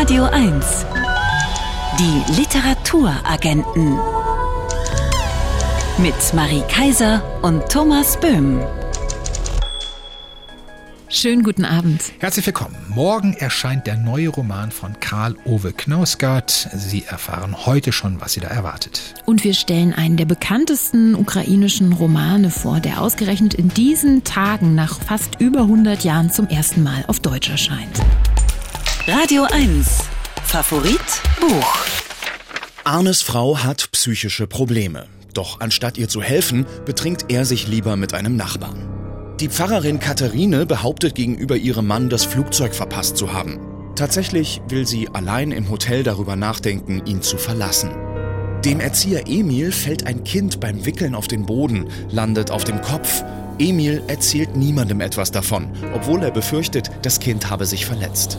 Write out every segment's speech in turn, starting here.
Radio 1. Die Literaturagenten. Mit Marie Kaiser und Thomas Böhm. Schönen guten Abend. Herzlich willkommen. Morgen erscheint der neue Roman von Karl Ove Knausgard. Sie erfahren heute schon, was Sie da erwartet. Und wir stellen einen der bekanntesten ukrainischen Romane vor, der ausgerechnet in diesen Tagen nach fast über 100 Jahren zum ersten Mal auf Deutsch erscheint. Radio 1. Favorit Buch. Arnes Frau hat psychische Probleme. Doch anstatt ihr zu helfen, betrinkt er sich lieber mit einem Nachbarn. Die Pfarrerin Katharine behauptet gegenüber ihrem Mann, das Flugzeug verpasst zu haben. Tatsächlich will sie allein im Hotel darüber nachdenken, ihn zu verlassen. Dem Erzieher Emil fällt ein Kind beim Wickeln auf den Boden, landet auf dem Kopf. Emil erzählt niemandem etwas davon, obwohl er befürchtet, das Kind habe sich verletzt.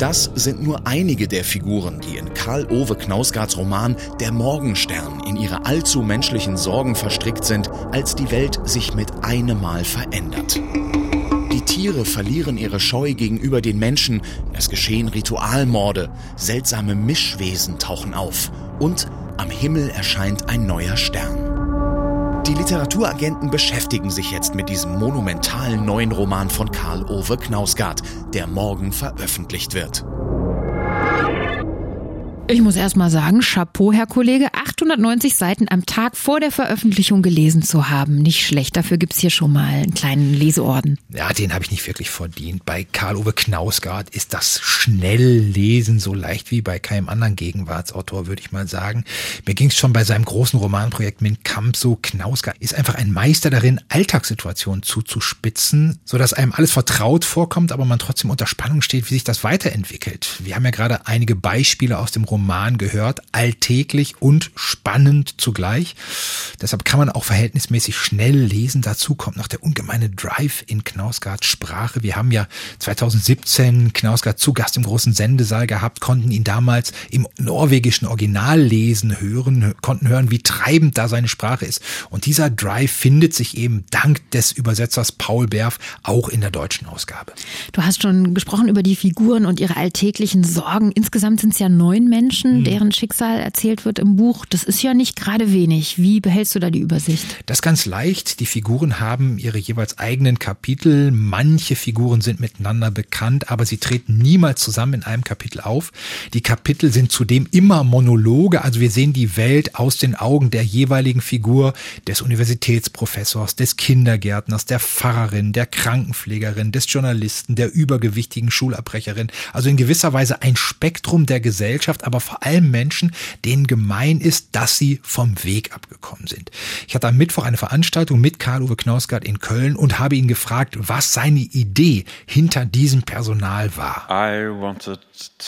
Das sind nur einige der Figuren, die in Karl Ove Knausgards Roman Der Morgenstern in ihre allzu menschlichen Sorgen verstrickt sind, als die Welt sich mit einem Mal verändert. Die Tiere verlieren ihre Scheu gegenüber den Menschen, es geschehen Ritualmorde, seltsame Mischwesen tauchen auf und am Himmel erscheint ein neuer Stern. Die Literaturagenten beschäftigen sich jetzt mit diesem monumentalen neuen Roman von Karl Ove Knausgard, der morgen veröffentlicht wird. Ich muss erst mal sagen, Chapeau, Herr Kollege, 890 Seiten am Tag vor der Veröffentlichung gelesen zu haben. Nicht schlecht, dafür gibt's hier schon mal einen kleinen Leseorden. Ja, den habe ich nicht wirklich verdient. Bei Karl-Uwe Knausgard ist das Schnelllesen so leicht wie bei keinem anderen Gegenwartsautor, würde ich mal sagen. Mir ging's schon bei seinem großen Romanprojekt Min Kamp so. Knausgard ist einfach ein Meister darin, Alltagssituationen zuzuspitzen, sodass einem alles vertraut vorkommt, aber man trotzdem unter Spannung steht, wie sich das weiterentwickelt. Wir haben ja gerade einige Beispiele aus dem Roman Roman gehört, alltäglich und spannend zugleich. Deshalb kann man auch verhältnismäßig schnell lesen. Dazu kommt noch der ungemeine Drive in Knausgards Sprache. Wir haben ja 2017 Knausgard zu Gast im großen Sendesaal gehabt, konnten ihn damals im norwegischen Original lesen, hören, konnten hören, wie treibend da seine Sprache ist. Und dieser Drive findet sich eben dank des Übersetzers Paul Berf auch in der deutschen Ausgabe. Du hast schon gesprochen über die Figuren und ihre alltäglichen Sorgen. Insgesamt sind es ja neun Menschen mhm. deren Schicksal erzählt wird im Buch. Das ist ja nicht gerade wenig. Wie behältst du da die Übersicht? Das ist ganz leicht. Die Figuren haben ihre jeweils eigenen Kapitel. Manche Figuren sind miteinander bekannt, aber sie treten niemals zusammen in einem Kapitel auf. Die Kapitel sind zudem immer Monologe. Also wir sehen die Welt aus den Augen der jeweiligen Figur, des Universitätsprofessors, des Kindergärtners, der Pfarrerin, der Krankenpflegerin, des Journalisten, der übergewichtigen Schulabbrecherin. Also in gewisser Weise ein Spektrum der Gesellschaft, aber vor allem Menschen, denen gemein ist, dass sie vom Weg abgekommen sind. Ich hatte am Mittwoch eine Veranstaltung mit Karl-Uwe Knausgard in Köln und habe ihn gefragt, was seine Idee hinter diesem Personal war. I wanted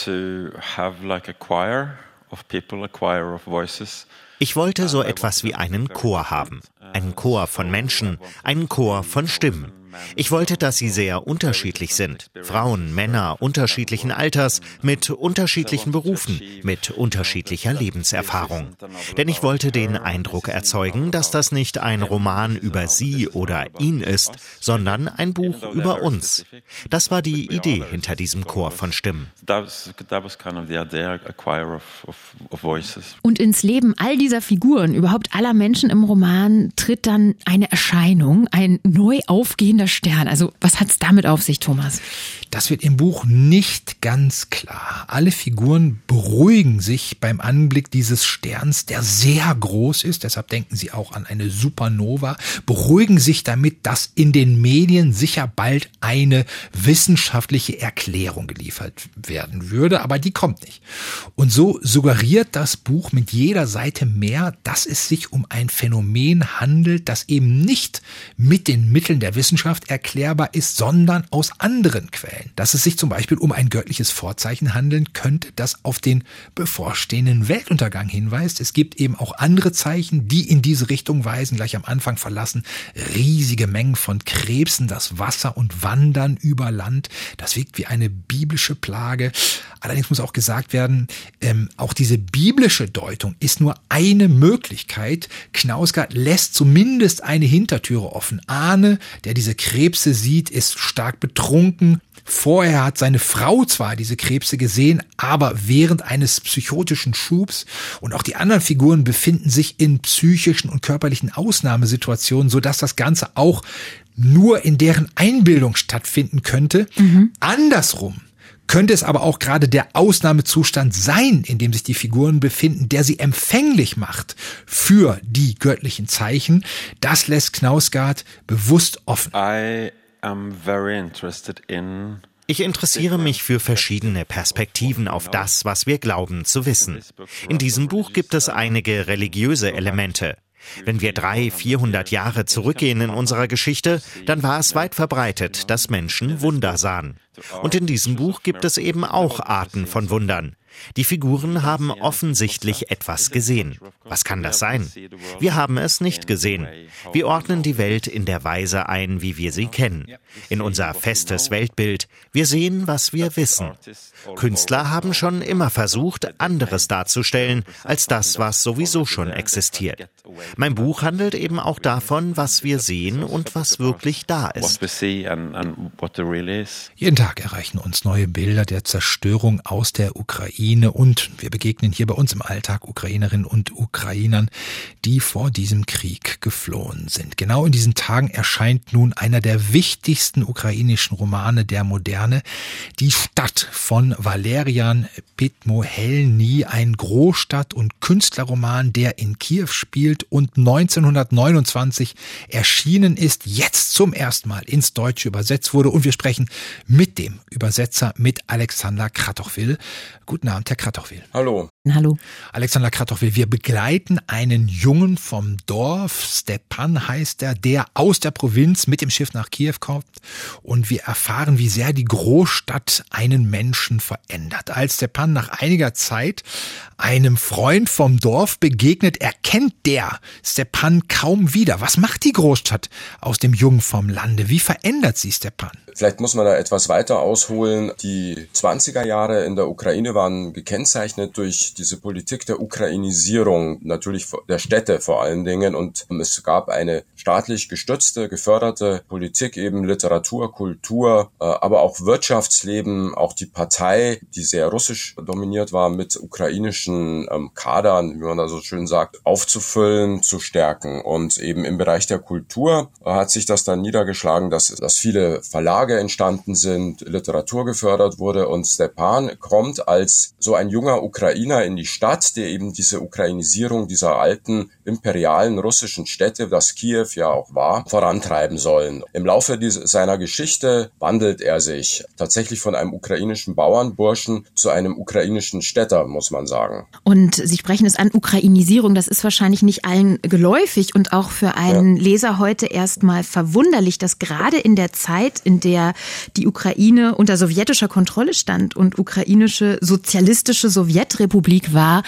to have like a choir of people, a choir of voices. Ich wollte so etwas wie einen Chor haben. Einen Chor von Menschen, einen Chor von Stimmen. Ich wollte, dass sie sehr unterschiedlich sind. Frauen, Männer unterschiedlichen Alters, mit unterschiedlichen Berufen, mit unterschiedlicher Lebenserfahrung. Denn ich wollte den Eindruck erzeugen, dass das nicht ein Roman über sie oder ihn ist, sondern ein Buch über uns. Das war die Idee hinter diesem Chor von Stimmen. Und ins Leben all dieser Figuren, überhaupt aller Menschen im Roman, tritt dann eine Erscheinung, ein neu aufgehender der Stern. Also was hat es damit auf sich, Thomas? Das wird im Buch nicht ganz klar. Alle Figuren beruhigen sich beim Anblick dieses Sterns, der sehr groß ist, deshalb denken sie auch an eine Supernova, beruhigen sich damit, dass in den Medien sicher bald eine wissenschaftliche Erklärung geliefert werden würde, aber die kommt nicht. Und so suggeriert das Buch mit jeder Seite mehr, dass es sich um ein Phänomen handelt, das eben nicht mit den Mitteln der Wissenschaft Wissenschaft erklärbar ist, sondern aus anderen Quellen. Dass es sich zum Beispiel um ein göttliches Vorzeichen handeln könnte, das auf den bevorstehenden Weltuntergang hinweist. Es gibt eben auch andere Zeichen, die in diese Richtung weisen. Gleich am Anfang verlassen riesige Mengen von Krebsen das Wasser und wandern über Land. Das wirkt wie eine biblische Plage. Allerdings muss auch gesagt werden, ähm, auch diese biblische Deutung ist nur eine Möglichkeit. Knausgard lässt zumindest eine Hintertüre offen. Ahne, der diese Krebse sieht, ist stark betrunken. Vorher hat seine Frau zwar diese Krebse gesehen, aber während eines psychotischen Schubs und auch die anderen Figuren befinden sich in psychischen und körperlichen Ausnahmesituationen, sodass das Ganze auch nur in deren Einbildung stattfinden könnte. Mhm. Andersrum könnte es aber auch gerade der Ausnahmezustand sein, in dem sich die Figuren befinden, der sie empfänglich macht für die göttlichen Zeichen. Das lässt Knausgard bewusst offen. I am very interested in ich interessiere mich für verschiedene Perspektiven auf das, was wir glauben zu wissen. In diesem Buch gibt es einige religiöse Elemente. Wenn wir drei, vierhundert Jahre zurückgehen in unserer Geschichte, dann war es weit verbreitet, dass Menschen Wunder sahen. Und in diesem Buch gibt es eben auch Arten von Wundern. Die Figuren haben offensichtlich etwas gesehen. Was kann das sein? Wir haben es nicht gesehen. Wir ordnen die Welt in der Weise ein, wie wir sie kennen. In unser festes Weltbild. Wir sehen, was wir wissen. Künstler haben schon immer versucht, anderes darzustellen als das, was sowieso schon existiert. Mein Buch handelt eben auch davon, was wir sehen und was wirklich da ist. Jeden Tag erreichen uns neue Bilder der Zerstörung aus der Ukraine Ukraine und wir begegnen hier bei uns im Alltag Ukrainerinnen und Ukrainern, die vor diesem Krieg geflohen sind. Genau in diesen Tagen erscheint nun einer der wichtigsten ukrainischen Romane der Moderne, Die Stadt von Valerian Pitmohelny, ein Großstadt- und Künstlerroman, der in Kiew spielt und 1929 erschienen ist, jetzt zum ersten Mal ins Deutsche übersetzt wurde und wir sprechen mit dem Übersetzer, mit Alexander Kratochwil. Guten Abend, Herr Kratochwil. Hallo. Hallo. Alexander Kratochwil, wir begleiten einen Jungen vom Dorf, Stepan heißt er, der aus der Provinz mit dem Schiff nach Kiew kommt und wir erfahren, wie sehr die Großstadt einen Menschen verändert. Als Stepan nach einiger Zeit einem Freund vom Dorf begegnet, erkennt der Stepan kaum wieder. Was macht die Großstadt aus dem Jungen vom Lande? Wie verändert sie Stepan? Vielleicht muss man da etwas weiter ausholen. Die 20er Jahre in der Ukraine waren gekennzeichnet durch diese Politik der Ukrainisierung, natürlich der Städte vor allen Dingen. Und es gab eine staatlich gestützte, geförderte Politik, eben Literatur, Kultur, äh, aber auch Wirtschaftsleben, auch die Partei, die sehr russisch dominiert war, mit ukrainischen ähm, Kadern, wie man da so schön sagt, aufzufüllen, zu stärken. Und eben im Bereich der Kultur hat sich das dann niedergeschlagen, dass, dass viele Verlage Verlage entstanden sind, Literatur gefördert wurde und Stepan kommt als so ein junger Ukrainer in die Stadt, der eben diese Ukrainisierung dieser alten imperialen russischen Städte, das Kiew ja auch war, vorantreiben sollen. Im Laufe dieser, seiner Geschichte wandelt er sich tatsächlich von einem ukrainischen Bauernburschen zu einem ukrainischen Städter, muss man sagen. Und Sie sprechen es an Ukrainisierung, das ist wahrscheinlich nicht allen geläufig und auch für einen ja. Leser heute erstmal verwunderlich, dass gerade in der Zeit, in der der die Ukraine unter sowjetischer Kontrolle stand und ukrainische sozialistische Sowjetrepublik war,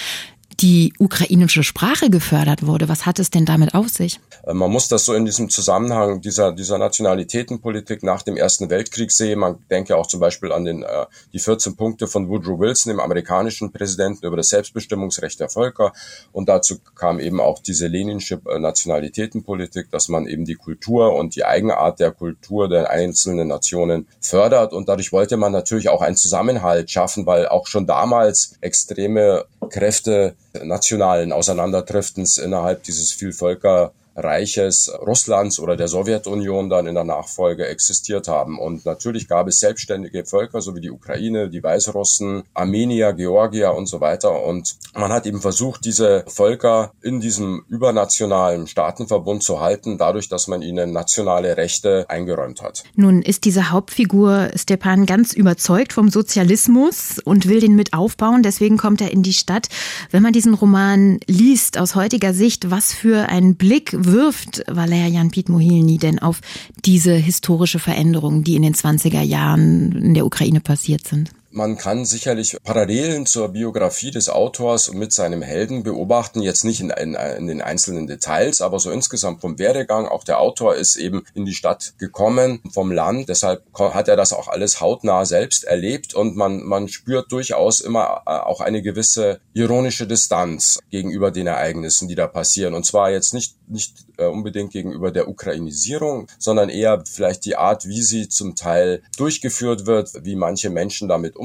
die ukrainische Sprache gefördert wurde. Was hat es denn damit auf sich? Äh, man muss das so in diesem Zusammenhang dieser, dieser Nationalitätenpolitik nach dem Ersten Weltkrieg sehen. Man denke auch zum Beispiel an den, äh, die 14 Punkte von Woodrow Wilson, dem amerikanischen Präsidenten, über das Selbstbestimmungsrecht der Völker. Und dazu kam eben auch diese leninsche äh, Nationalitätenpolitik, dass man eben die Kultur und die Eigenart der Kultur der einzelnen Nationen fördert. Und dadurch wollte man natürlich auch einen Zusammenhalt schaffen, weil auch schon damals extreme Kräfte nationalen Auseinanderdriftens innerhalb dieses Vielvölker Reiches Russlands oder der Sowjetunion dann in der Nachfolge existiert haben. Und natürlich gab es selbstständige Völker, so wie die Ukraine, die Weißrussen, Armenier, Georgier und so weiter. Und man hat eben versucht, diese Völker in diesem übernationalen Staatenverbund zu halten, dadurch, dass man ihnen nationale Rechte eingeräumt hat. Nun ist diese Hauptfigur Stepan ganz überzeugt vom Sozialismus und will den mit aufbauen. Deswegen kommt er in die Stadt. Wenn man diesen Roman liest aus heutiger Sicht, was für ein Blick wirft Valerian Piet Mohilny denn auf diese historische Veränderung, die in den 20er Jahren in der Ukraine passiert sind? Man kann sicherlich Parallelen zur Biografie des Autors mit seinem Helden beobachten, jetzt nicht in, in, in, den einzelnen Details, aber so insgesamt vom Werdegang. Auch der Autor ist eben in die Stadt gekommen vom Land, deshalb hat er das auch alles hautnah selbst erlebt und man, man spürt durchaus immer äh, auch eine gewisse ironische Distanz gegenüber den Ereignissen, die da passieren. Und zwar jetzt nicht, nicht äh, unbedingt gegenüber der Ukrainisierung, sondern eher vielleicht die Art, wie sie zum Teil durchgeführt wird, wie manche Menschen damit umgehen,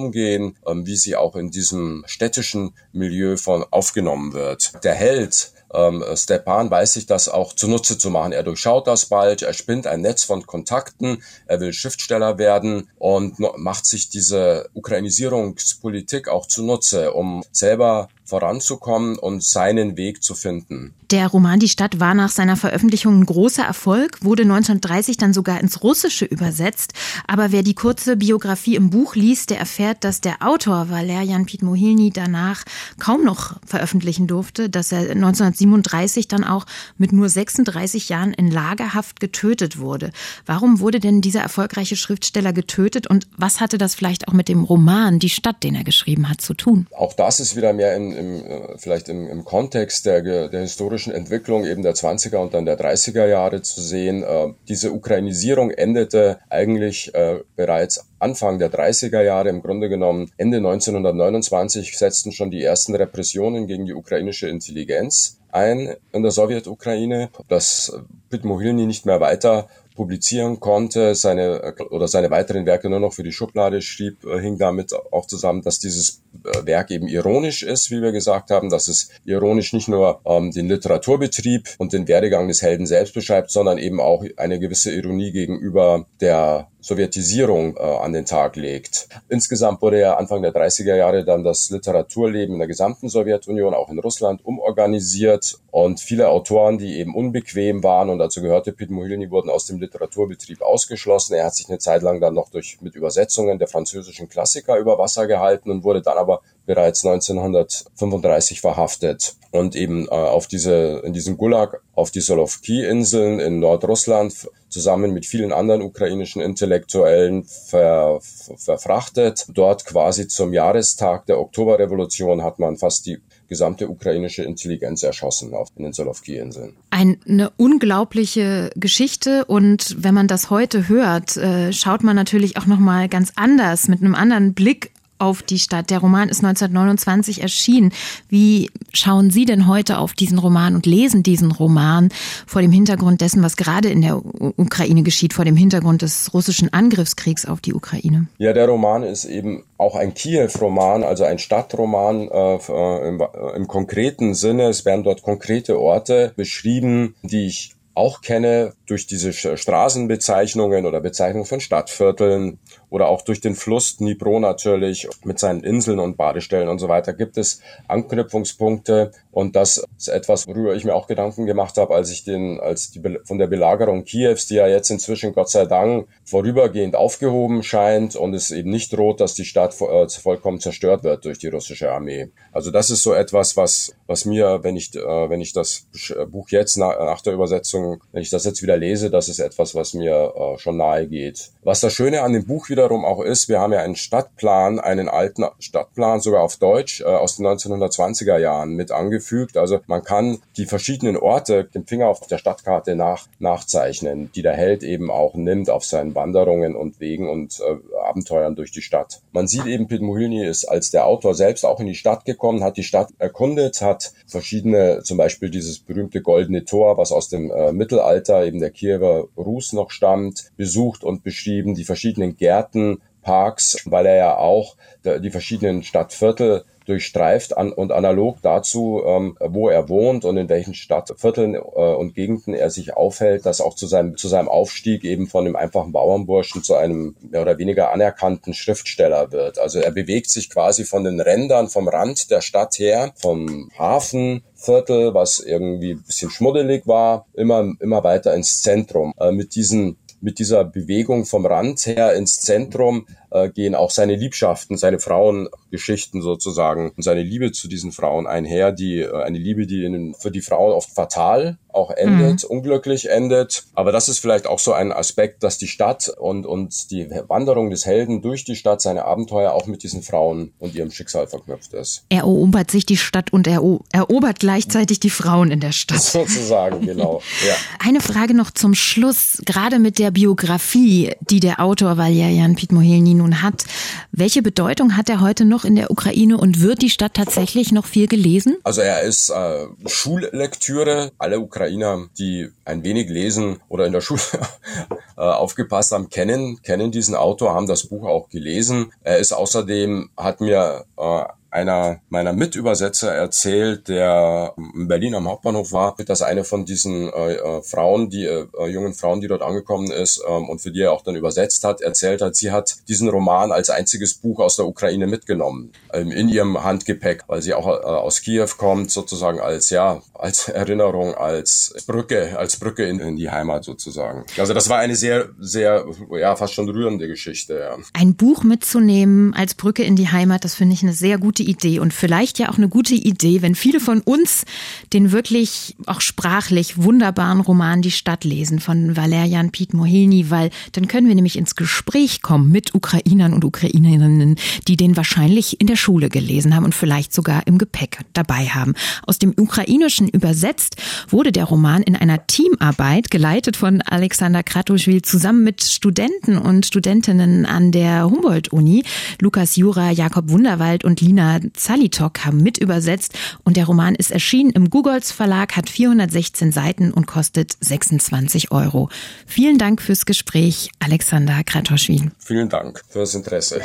ähm, wie sie auch in diesem städtischen Milieu von aufgenommen wird. Der Held ähm, Stepan weiß sich das auch zunutze zu machen. Er durchschaut das bald, er spinnt ein Netz von Kontakten, er will Schriftsteller werden und macht sich diese Ukrainisierungspolitik auch zunutze, um selber voranzukommen und seinen Weg zu finden. Der Roman Die Stadt war nach seiner Veröffentlichung ein großer Erfolg, wurde 1930 dann sogar ins Russische übersetzt. Aber wer die kurze Biografie im Buch liest, der erfährt, dass der Autor Valerian Pitmohilny danach kaum noch veröffentlichen durfte, dass er 1937 dann auch mit nur 36 Jahren in Lagerhaft getötet wurde. Warum wurde denn dieser erfolgreiche Schriftsteller getötet und was hatte das vielleicht auch mit dem Roman Die Stadt, den er geschrieben hat, zu tun? Auch das ist wieder mehr in, im, äh, vielleicht im, im Kontext der, der historischen Entwicklung eben der 20er und dann der 30er Jahre zu sehen. Äh, diese Ukrainisierung endete eigentlich äh, bereits Anfang der 30er Jahre, im Grunde genommen Ende 1929 setzten schon die ersten Repressionen gegen die ukrainische Intelligenz ein in der Sowjetukraine, dass Pitmohilny nicht mehr weiter publizieren konnte, seine oder seine weiteren Werke nur noch für die Schublade schrieb, äh, hing damit auch zusammen, dass dieses äh, Werk eben ironisch ist, wie wir gesagt haben, dass es ironisch nicht nur ähm, den Literaturbetrieb und den Werdegang des Helden selbst beschreibt, sondern eben auch eine gewisse Ironie gegenüber der Sowjetisierung äh, an den Tag legt. Insgesamt wurde ja Anfang der 30er Jahre dann das Literaturleben in der gesamten Sowjetunion, auch in Russland, umorganisiert und viele Autoren, die eben unbequem waren und dazu gehörte Pete Mohilny, wurden aus dem Literaturbetrieb ausgeschlossen. Er hat sich eine Zeit lang dann noch durch mit Übersetzungen der französischen Klassiker über Wasser gehalten und wurde dann aber bereits 1935 verhaftet und eben äh, auf diese in diesem Gulag auf die Solovki-Inseln in Nordrussland zusammen mit vielen anderen ukrainischen Intellektuellen ver, verfrachtet. Dort quasi zum Jahrestag der Oktoberrevolution hat man fast die gesamte ukrainische Intelligenz erschossen auf den Solovki-Inseln. Eine unglaubliche Geschichte und wenn man das heute hört, äh, schaut man natürlich auch noch mal ganz anders mit einem anderen Blick auf die Stadt. Der Roman ist 1929 erschienen. Wie schauen Sie denn heute auf diesen Roman und lesen diesen Roman vor dem Hintergrund dessen, was gerade in der Ukraine geschieht, vor dem Hintergrund des russischen Angriffskriegs auf die Ukraine? Ja, der Roman ist eben auch ein Kiew-Roman, also ein Stadtroman äh, äh im, äh, im konkreten Sinne. Es werden dort konkrete Orte beschrieben, die ich auch kenne durch diese Straßenbezeichnungen oder Bezeichnungen von Stadtvierteln oder auch durch den Fluss Dnipro natürlich mit seinen Inseln und Badestellen und so weiter gibt es Anknüpfungspunkte und das ist etwas, worüber ich mir auch Gedanken gemacht habe, als ich den, als die von der Belagerung Kiews, die ja jetzt inzwischen Gott sei Dank vorübergehend aufgehoben scheint und es eben nicht droht, dass die Stadt äh, vollkommen zerstört wird durch die russische Armee. Also das ist so etwas, was, was mir, wenn ich, äh, wenn ich das Buch jetzt nach, nach der Übersetzung, wenn ich das jetzt wieder lese, das ist etwas, was mir äh, schon nahe geht. Was das Schöne an dem Buch wiederum auch ist, wir haben ja einen Stadtplan, einen alten Stadtplan, sogar auf Deutsch, äh, aus den 1920er Jahren mit angefügt. Also man kann die verschiedenen Orte dem Finger auf der Stadtkarte nach, nachzeichnen, die der Held eben auch nimmt auf seinen Wanderungen und Wegen und äh, Abenteuern durch die Stadt. Man sieht eben, Pete Mohilny ist als der Autor selbst auch in die Stadt gekommen, hat die Stadt erkundet, hat verschiedene, zum Beispiel dieses berühmte Goldene Tor, was aus dem äh, Mittelalter eben der Kiewer Rus noch stammt, besucht und beschrieben, die verschiedenen Gärten, Parks, weil er ja auch die verschiedenen Stadtviertel durchstreift an, und analog dazu, ähm, wo er wohnt und in welchen Stadtvierteln äh, und Gegenden er sich aufhält, das auch zu seinem, zu seinem Aufstieg eben von dem einfachen Bauernburschen zu einem mehr oder weniger anerkannten Schriftsteller wird. Also er bewegt sich quasi von den Rändern, vom Rand der Stadt her, vom Hafenviertel, was irgendwie ein bisschen schmuddelig war, immer, immer weiter ins Zentrum. Äh, mit diesen mit dieser Bewegung vom Rand her ins Zentrum äh, gehen auch seine Liebschaften, seine Frauengeschichten sozusagen und seine Liebe zu diesen Frauen einher, die äh, eine Liebe, die in, für die Frauen oft fatal auch endet, mhm. unglücklich endet. Aber das ist vielleicht auch so ein Aspekt, dass die Stadt und, und die Wanderung des Helden durch die Stadt, seine Abenteuer auch mit diesen Frauen und ihrem Schicksal verknüpft ist. Er erobert sich die Stadt und er erobert gleichzeitig die Frauen in der Stadt. Sozusagen, genau. Ja. Eine Frage noch zum Schluss, gerade mit der Biografie, die der Autor Valerian Pitmohelny nun hat. Welche Bedeutung hat er heute noch in der Ukraine und wird die Stadt tatsächlich noch viel gelesen? Also er ist äh, Schullektüre. Alle Ukrainer, die ein wenig lesen oder in der Schule äh, aufgepasst haben, kennen, kennen diesen Autor, haben das Buch auch gelesen. Er ist außerdem, hat mir äh, einer meiner Mitübersetzer erzählt, der in Berlin am Hauptbahnhof war, dass eine von diesen äh, äh, Frauen, die äh, äh, jungen Frauen, die dort angekommen ist ähm, und für die er auch dann übersetzt hat, erzählt hat, sie hat diesen Roman als einziges Buch aus der Ukraine mitgenommen ähm, in ihrem Handgepäck, weil sie auch äh, aus Kiew kommt, sozusagen als ja als Erinnerung, als Brücke, als Brücke in, in die Heimat sozusagen. Also das war eine sehr, sehr ja fast schon rührende Geschichte. Ja. Ein Buch mitzunehmen als Brücke in die Heimat, das finde ich eine sehr gute Idee und vielleicht ja auch eine gute Idee, wenn viele von uns den wirklich auch sprachlich wunderbaren Roman Die Stadt lesen von Valerian Piet Mohelny, weil dann können wir nämlich ins Gespräch kommen mit Ukrainern und Ukrainerinnen, die den wahrscheinlich in der Schule gelesen haben und vielleicht sogar im Gepäck dabei haben. Aus dem Ukrainischen übersetzt wurde der Roman in einer Teamarbeit, geleitet von Alexander Kratoschwil, zusammen mit Studenten und Studentinnen an der Humboldt-Uni, Lukas Jura, Jakob Wunderwald und Lina Zalitok haben mit übersetzt und der Roman ist erschienen im Googles Verlag, hat 416 Seiten und kostet 26 Euro. Vielen Dank fürs Gespräch, Alexander Kratoschwin. Vielen Dank fürs Interesse.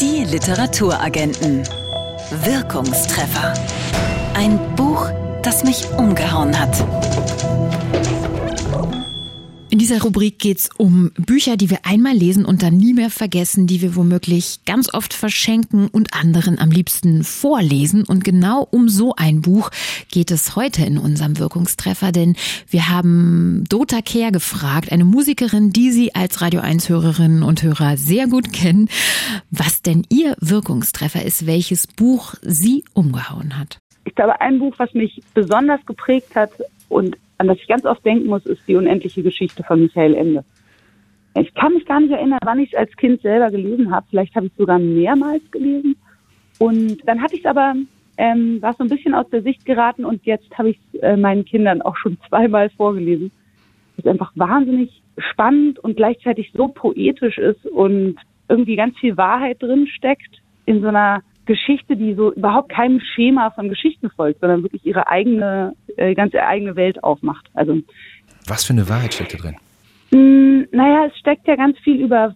Die Literaturagenten. Wirkungstreffer. Ein Buch, das mich umgehauen hat. In dieser Rubrik geht's um Bücher, die wir einmal lesen und dann nie mehr vergessen, die wir womöglich ganz oft verschenken und anderen am liebsten vorlesen. Und genau um so ein Buch geht es heute in unserem Wirkungstreffer, denn wir haben Dota Kehr gefragt, eine Musikerin, die Sie als Radio 1 Hörerinnen und Hörer sehr gut kennen, was denn Ihr Wirkungstreffer ist, welches Buch Sie umgehauen hat. Ich glaube, ein Buch, was mich besonders geprägt hat und an das ich ganz oft denken muss, ist die unendliche Geschichte von Michael Ende. Ich kann mich gar nicht erinnern, wann ich es als Kind selber gelesen habe. Vielleicht habe ich es sogar mehrmals gelesen. Und dann hatte ich es aber, ähm, war so ein bisschen aus der Sicht geraten und jetzt habe ich es äh, meinen Kindern auch schon zweimal vorgelesen. Es ist einfach wahnsinnig spannend und gleichzeitig so poetisch ist und irgendwie ganz viel Wahrheit drin steckt in so einer Geschichte, die so überhaupt keinem Schema von Geschichten folgt, sondern wirklich ihre eigene, äh, ganz eigene Welt aufmacht. Also was für eine Wahrheit steckt da drin? Mh, hm, naja, es steckt ja ganz viel über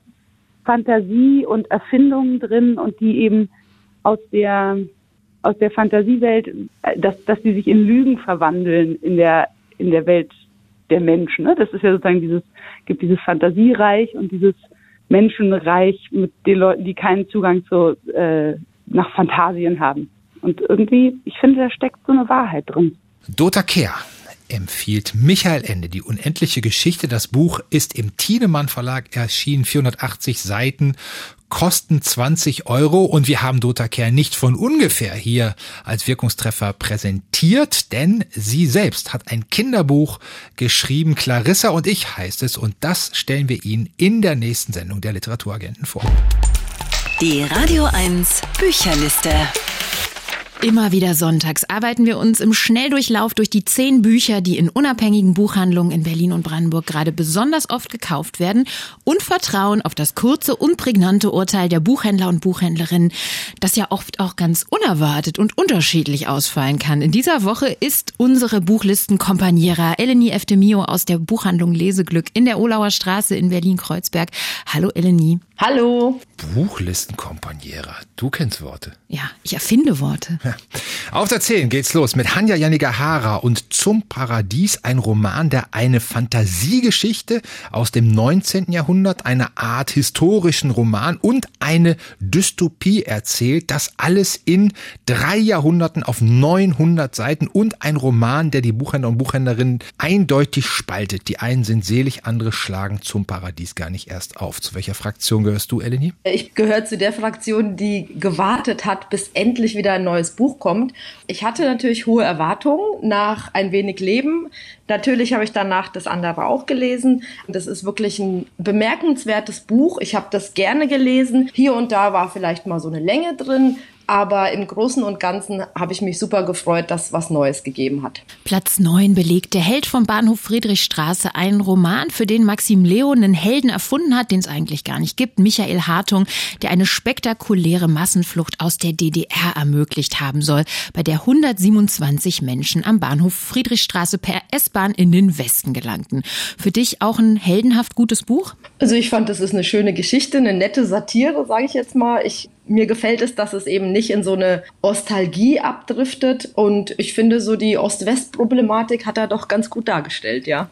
Fantasie und Erfindungen drin und die eben aus der aus der Fantasiewelt, äh, dass dass die sich in Lügen verwandeln in der in der Welt der Menschen. Ne? Das ist ja sozusagen dieses gibt dieses Fantasiereich und dieses Menschenreich mit den Leuten, die keinen Zugang zu äh, nach Fantasien haben. Und irgendwie, ich finde, da steckt so eine Wahrheit drin. Dota Kehr empfiehlt Michael Ende. Die unendliche Geschichte. Das Buch ist im Tienemann Verlag erschienen, 480 Seiten, kosten 20 Euro und wir haben Dota Kehr nicht von ungefähr hier als Wirkungstreffer präsentiert, denn sie selbst hat ein Kinderbuch geschrieben, Clarissa und ich heißt es und das stellen wir Ihnen in der nächsten Sendung der Literaturagenten vor. Die Radio 1 Bücherliste. Immer wieder sonntags arbeiten wir uns im Schnelldurchlauf durch die zehn Bücher, die in unabhängigen Buchhandlungen in Berlin und Brandenburg gerade besonders oft gekauft werden und vertrauen auf das kurze und prägnante Urteil der Buchhändler und Buchhändlerinnen, das ja oft auch ganz unerwartet und unterschiedlich ausfallen kann. In dieser Woche ist unsere Buchlistenkompagnierer Eleni Eftemio aus der Buchhandlung Leseglück in der Olauer Straße in Berlin-Kreuzberg. Hallo Eleni. Hallo. Buchlistenkompagnierer. Du kennst Worte. Ja, ich erfinde Worte. Auf der 10 geht's los mit Hanja Janigahara und Zum Paradies, ein Roman, der eine Fantasiegeschichte aus dem 19. Jahrhundert, eine Art historischen Roman und eine Dystopie erzählt. Das alles in drei Jahrhunderten auf 900 Seiten und ein Roman, der die Buchhändler und Buchhändlerinnen eindeutig spaltet. Die einen sind selig, andere schlagen Zum Paradies gar nicht erst auf. Zu welcher Fraktion gehörst du, Eleni? Ich gehöre zu der Fraktion, die gewartet hat, bis endlich wieder ein neues Buch kommt. Ich hatte natürlich hohe Erwartungen nach ein wenig Leben. Natürlich habe ich danach das andere auch gelesen. Das ist wirklich ein bemerkenswertes Buch. Ich habe das gerne gelesen. Hier und da war vielleicht mal so eine Länge drin, aber im Großen und Ganzen habe ich mich super gefreut, dass was Neues gegeben hat. Platz 9 belegt der Held vom Bahnhof Friedrichstraße, ein Roman, für den Maxim Leo einen Helden erfunden hat, den es eigentlich gar nicht gibt, Michael Hartung, der eine spektakuläre Massenflucht aus der DDR ermöglicht haben soll, bei der 127 Menschen am Bahnhof Friedrichstraße per S-Bahn in den Westen gelangten. Für dich auch ein heldenhaft gutes Buch? Also ich fand, das ist eine schöne Geschichte, eine nette Satire, sage ich jetzt mal. Ich mir gefällt es, dass es eben nicht in so eine Ostalgie abdriftet. Und ich finde, so die Ost-West-Problematik hat er doch ganz gut dargestellt, ja.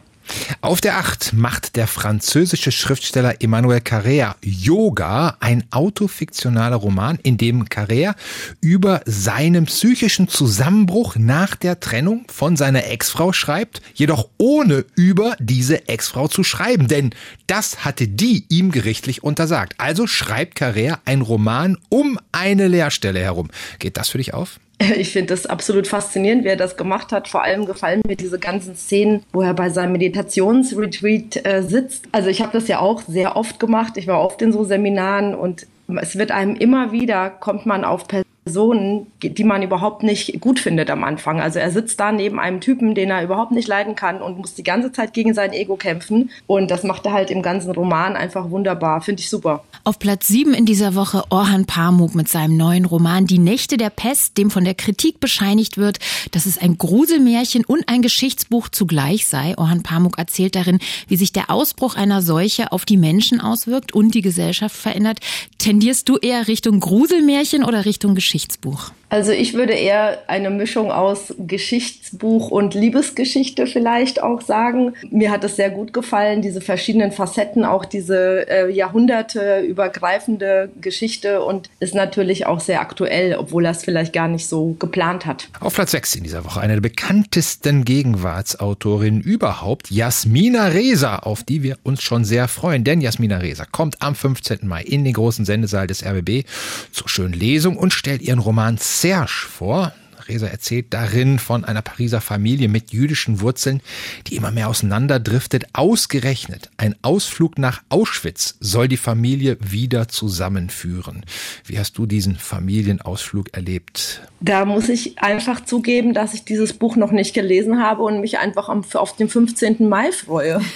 Auf der Acht macht der französische Schriftsteller Emmanuel Carrère Yoga, ein autofiktionaler Roman, in dem Carrère über seinen psychischen Zusammenbruch nach der Trennung von seiner Ex-Frau schreibt, jedoch ohne über diese Ex-Frau zu schreiben, denn das hatte die ihm gerichtlich untersagt. Also schreibt Carrère ein Roman um eine Leerstelle herum. Geht das für dich auf? Ich finde das absolut faszinierend, wie er das gemacht hat. Vor allem gefallen mir diese ganzen Szenen, wo er bei seinem Meditationsretreat äh, sitzt. Also ich habe das ja auch sehr oft gemacht. Ich war oft in so Seminaren und es wird einem immer wieder, kommt man auf Personen, Personen, die man überhaupt nicht gut findet am Anfang. Also er sitzt da neben einem Typen, den er überhaupt nicht leiden kann und muss die ganze Zeit gegen sein Ego kämpfen. Und das macht er halt im ganzen Roman einfach wunderbar. Finde ich super. Auf Platz 7 in dieser Woche Orhan Pamuk mit seinem neuen Roman Die Nächte der Pest, dem von der Kritik bescheinigt wird, dass es ein Gruselmärchen und ein Geschichtsbuch zugleich sei. Orhan Pamuk erzählt darin, wie sich der Ausbruch einer Seuche auf die Menschen auswirkt und die Gesellschaft verändert. Tendierst du eher Richtung Gruselmärchen oder Richtung Geschichtsbuch? Geschichtsbuch? Also ich würde eher eine Mischung aus Geschichtsbuch und Liebesgeschichte vielleicht auch sagen. Mir hat es sehr gut gefallen, diese verschiedenen Facetten, auch diese äh, Jahrhunderte übergreifende Geschichte und ist natürlich auch sehr aktuell, obwohl er es vielleicht gar nicht so geplant hat. Auf Platz 6 in dieser Woche eine der bekanntesten Gegenwartsautorinnen überhaupt, Jasmina Reza, auf die wir uns schon sehr freuen. Denn Jasmina Reza kommt am 15. Mai in den großen Sendesaal des RBB zur schönen Lesung und stellt ihren Roman Serge vor. Reza erzählt darin von einer Pariser Familie mit jüdischen Wurzeln, die immer mehr auseinanderdriftet. Ausgerechnet ein Ausflug nach Auschwitz soll die Familie wieder zusammenführen. Wie hast du diesen Familienausflug erlebt? Da muss ich einfach zugeben, dass ich dieses Buch noch nicht gelesen habe und mich einfach auf den 15. Mai freue.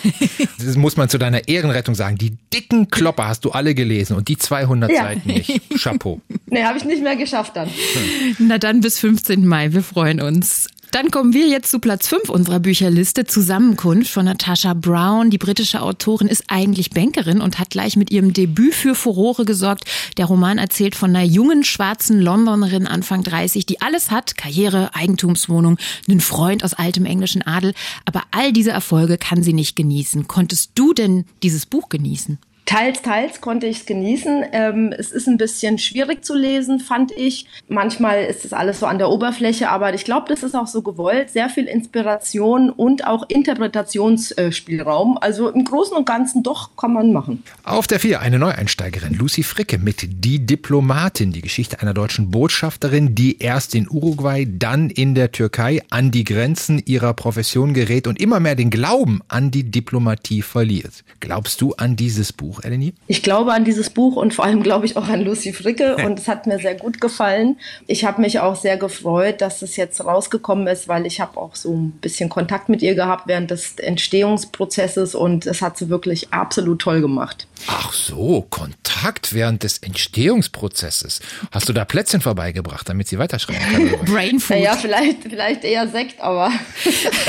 Das muss man zu deiner Ehrenrettung sagen. Die dicken Klopper hast du alle gelesen und die 200 ja. Seiten nicht. Chapeau. Nee, habe ich nicht mehr geschafft dann. Hm. Na dann bis 15. Mai. Wir freuen uns. Dann kommen wir jetzt zu Platz 5 unserer Bücherliste. Zusammenkunft von Natasha Brown. Die britische Autorin ist eigentlich Bankerin und hat gleich mit ihrem Debüt für Furore gesorgt. Der Roman erzählt von einer jungen schwarzen Londonerin Anfang 30, die alles hat. Karriere, Eigentumswohnung, einen Freund aus altem englischen Adel. Aber all diese Erfolge kann sie nicht genießen. Konntest du denn dieses Buch genießen? Teils, teils konnte ich es genießen. Ähm, es ist ein bisschen schwierig zu lesen, fand ich. Manchmal ist es alles so an der Oberfläche, aber ich glaube, das ist auch so gewollt. Sehr viel Inspiration und auch Interpretationsspielraum. Also im Großen und Ganzen doch kann man machen. Auf der vier eine Neueinsteigerin, Lucy Fricke mit Die Diplomatin, die Geschichte einer deutschen Botschafterin, die erst in Uruguay, dann in der Türkei an die Grenzen ihrer Profession gerät und immer mehr den Glauben an die Diplomatie verliert. Glaubst du an dieses Buch? Buch, Eleni? Ich glaube an dieses Buch und vor allem glaube ich auch an Lucy Fricke und es hat mir sehr gut gefallen. Ich habe mich auch sehr gefreut, dass es jetzt rausgekommen ist, weil ich habe auch so ein bisschen Kontakt mit ihr gehabt während des Entstehungsprozesses und es hat sie wirklich absolut toll gemacht. Ach so, Kontakt während des Entstehungsprozesses. Hast du da Plätzchen vorbeigebracht, damit sie weiterschreiben kann? Brain Food. Ja, vielleicht, vielleicht eher Sekt, aber.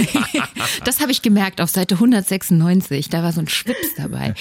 das habe ich gemerkt auf Seite 196. Da war so ein Schwips dabei.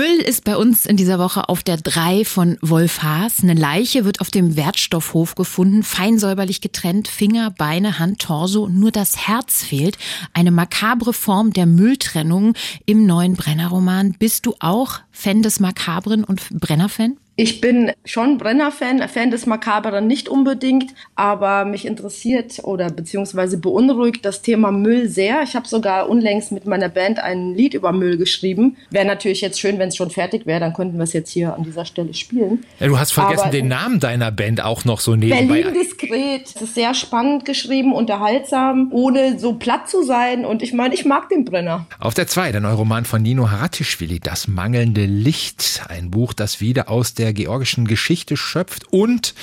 Müll ist bei uns in dieser Woche auf der 3 von Wolf Haas. Eine Leiche wird auf dem Wertstoffhof gefunden, fein säuberlich getrennt, Finger, Beine, Hand, Torso, nur das Herz fehlt. Eine makabre Form der Mülltrennung im neuen Brenner-Roman. Bist du auch Fan des Makabren und Brenner-Fan? Ich bin schon Brenner-Fan, Fan des Makaberen nicht unbedingt, aber mich interessiert oder beziehungsweise beunruhigt das Thema Müll sehr. Ich habe sogar unlängst mit meiner Band ein Lied über Müll geschrieben. Wäre natürlich jetzt schön, wenn es schon fertig wäre, dann könnten wir es jetzt hier an dieser Stelle spielen. Ja, du hast vergessen aber den Namen deiner Band auch noch so nebenbei. Berlin diskret. Es ist sehr spannend geschrieben, unterhaltsam, ohne so platt zu sein und ich meine, ich mag den Brenner. Auf der 2 der Neuroman von Nino Haratischvili, Das mangelnde Licht, ein Buch, das wieder aus der der georgischen Geschichte schöpft und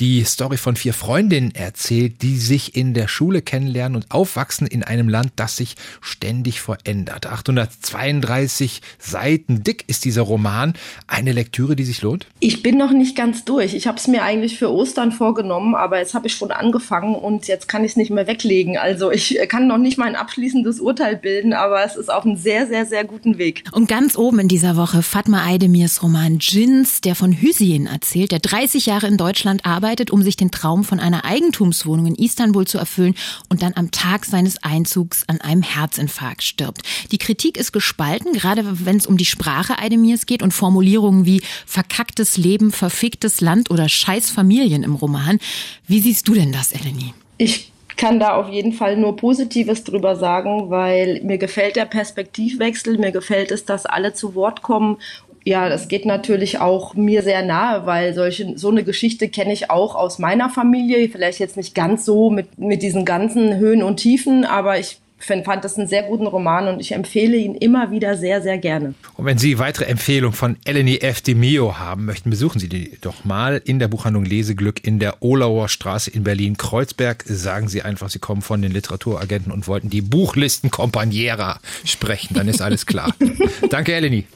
die Story von vier Freundinnen erzählt, die sich in der Schule kennenlernen und aufwachsen in einem Land, das sich ständig verändert. 832 Seiten dick ist dieser Roman. Eine Lektüre, die sich lohnt? Ich bin noch nicht ganz durch. Ich habe es mir eigentlich für Ostern vorgenommen, aber jetzt habe ich schon angefangen und jetzt kann ich es nicht mehr weglegen. Also ich kann noch nicht mein abschließendes Urteil bilden, aber es ist auf einem sehr, sehr, sehr guten Weg. Und ganz oben in dieser Woche Fatma Aydemirs Roman Jins, der von Hüseyin erzählt, der 30 Jahre in Deutschland arbeitet, um sich den Traum von einer Eigentumswohnung in Istanbul zu erfüllen und dann am Tag seines Einzugs an einem Herzinfarkt stirbt. Die Kritik ist gespalten, gerade wenn es um die Sprache Aydemirs geht und Formulierungen wie verkacktes Leben, verficktes Land oder scheiß Familien im Roman. Wie siehst du denn das, Eleni? Ich kann da auf jeden Fall nur Positives drüber sagen, weil mir gefällt der Perspektivwechsel, mir gefällt es, dass alle zu Wort kommen ja, das geht natürlich auch mir sehr nahe, weil solche, so eine Geschichte kenne ich auch aus meiner Familie. Vielleicht jetzt nicht ganz so mit, mit diesen ganzen Höhen und Tiefen, aber ich fand das einen sehr guten Roman und ich empfehle ihn immer wieder sehr, sehr gerne. Und wenn Sie weitere Empfehlungen von Eleni F. de Mio haben möchten, besuchen Sie die doch mal in der Buchhandlung Leseglück in der Olauer Straße in Berlin-Kreuzberg. Sagen Sie einfach, Sie kommen von den Literaturagenten und wollten die Buchlistenkompaniera sprechen. Dann ist alles klar. Danke, Eleni.